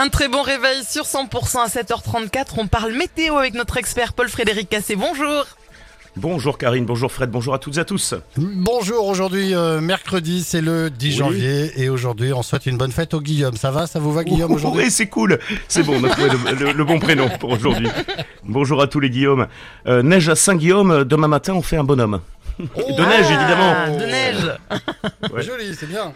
Un très bon réveil sur 100% à 7h34. On parle météo avec notre expert Paul-Frédéric Cassé. Bonjour. Bonjour Karine, bonjour Fred, bonjour à toutes et à tous. Bonjour, aujourd'hui euh, mercredi, c'est le 10 Oui. janvier et aujourd'hui on souhaite une bonne fête au Guillaume. Ça va, ça vous va Guillaume aujourd'hui? Oui, c'est cool, c'est bon, on a trouvé le, le- le bon prénom pour aujourd'hui. Bonjour à tous les Guillaume. Euh, neige à Saint-Guillaume, demain matin on fait un bonhomme. de neige évidemment. Ah, de neige. Ouais. Joli, c'est bien.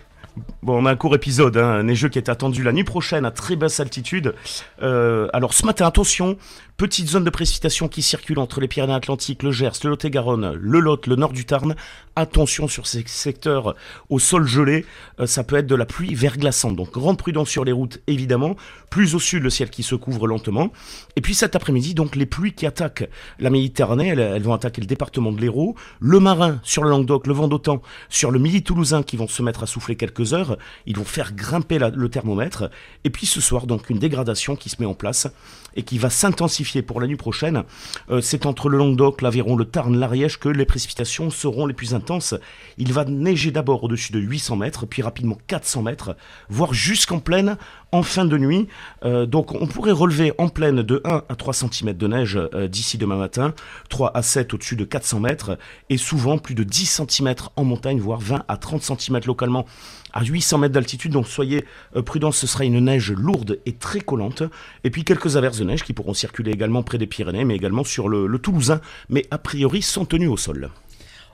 Bon, on a un court épisode, hein, un neigeux qui est attendu la nuit prochaine à très basse altitude. Euh, alors ce matin, attention, petite zone de précipitation qui circule entre les Pyrénées-Atlantiques, le Gers, le Lot-et-Garonne, le Lot, le nord du Tarn. Attention sur ces secteurs au sol gelé, euh, ça peut être de la pluie verglaçante. Donc grande prudence sur les routes, évidemment. Plus au sud, le ciel qui se couvre lentement. Et puis cet après-midi, donc les pluies qui attaquent la Méditerranée, elles, vont attaquer le département de l'Hérault, le Marin sur le Languedoc, le Vent-d'Autan sur le Midi toulousain qui vont se mettre à souffler quelques heures. Ils vont faire grimper le thermomètre. Et puis ce soir, donc une dégradation qui se met en place et qui va s'intensifier pour la nuit prochaine. Euh, c'est entre le Languedoc, l'Aveyron, le Tarn, l'Ariège que les précipitations seront les plus intenses. Il va neiger d'abord au-dessus de 800 mètres, puis rapidement 400 mètres, voire jusqu'en pleine en fin de nuit. Euh, donc on pourrait relever en pleine de 1 à 3 cm de neige euh, d'ici demain matin, 3 à 7 au-dessus de 400 mètres, et souvent plus de 10 cm en montagne, voire 20 à 30 cm localement à 800 mètres d'altitude. Donc soyez euh, prudents, ce sera une neige lourde et très collante. Et puis quelques averses de neige qui pourront circuler également près des Pyrénées, mais également sur le, le Toulousain, mais a priori sans tenue au sol.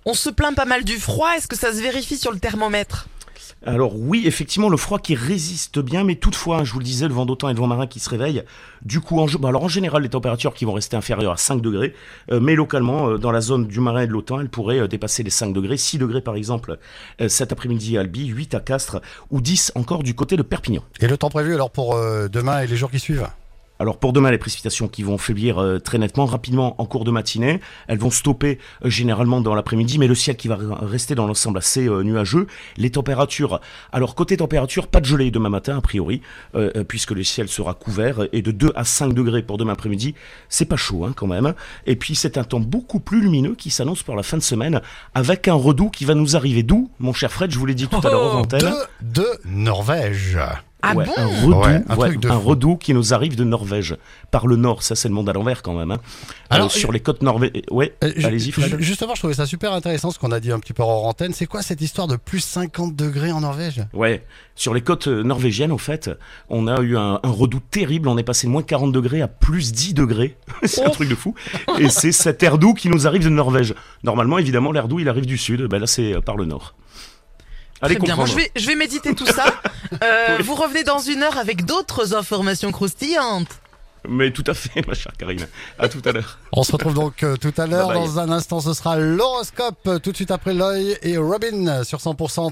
On se plaint pas mal du froid. Est-ce que ça se vérifie sur le thermomètre? Alors oui, effectivement, le froid qui résiste bien, mais toutefois, hein, je vous le disais, le vent d'automne et le vent marin qui se réveillent. Du coup, en, bah alors en général, les températures qui vont rester inférieures à 5 degrés, euh, mais localement, euh, dans la zone du marin et de l'automne, elles pourraient euh, dépasser les 5 degrés, 6 degrés par exemple cet après-midi à Albi, 8 à Castres, ou 10 encore du côté de Perpignan. Et le temps prévu alors pour demain et les jours qui suivent? Alors pour demain, les précipitations qui vont faiblir euh, très nettement, rapidement en cours de matinée. Elles vont stopper euh, généralement dans l'après-midi, mais le ciel qui va re- rester dans l'ensemble assez euh, nuageux. Les températures, alors côté température, pas de gelée demain matin a priori, euh, euh, puisque le ciel sera couvert et de 2 à 5 degrés pour demain après-midi. C'est pas chaud hein, quand même. Et puis c'est un temps beaucoup plus lumineux qui s'annonce pour la fin de semaine, avec un redout qui va nous arriver. D'où, mon cher Fred, je vous l'ai dit tout à l'heure. De, de Norvège. Ah Ouais, bon un Ouais, ouais, redout qui nous arrive de Norvège par le nord. Ça, c'est le monde à l'envers quand même. hein. Alors, Euh, sur les côtes norvégiennes. Ouais, Euh, allez-y, Fred. ju- Justement, je trouvais ça super intéressant ce qu'on a dit un petit peu hors antenne. C'est quoi cette histoire de plus 50 degrés en Norvège? Ouais, sur les côtes euh, norvégiennes, au fait, on a eu un, un redout terrible. On est passé de moins 40 degrés à plus 10 degrés. c'est un truc de fou. Et c'est cet air doux qui nous arrive de Norvège. Normalement, évidemment, l'air doux, il arrive du sud. Ben là, c'est euh, par le nord. Allez Très bien. Moi, comprendre. je vais, je vais méditer tout ça. Euh, Vous revenez dans une heure avec d'autres informations croustillantes. Mais tout à fait, ma chère Karine. À tout à l'heure. On se retrouve donc euh, tout à l'heure. Dans un instant, ce sera l'horoscope. euh, Tout de suite après l'œil et Robin sur 100%.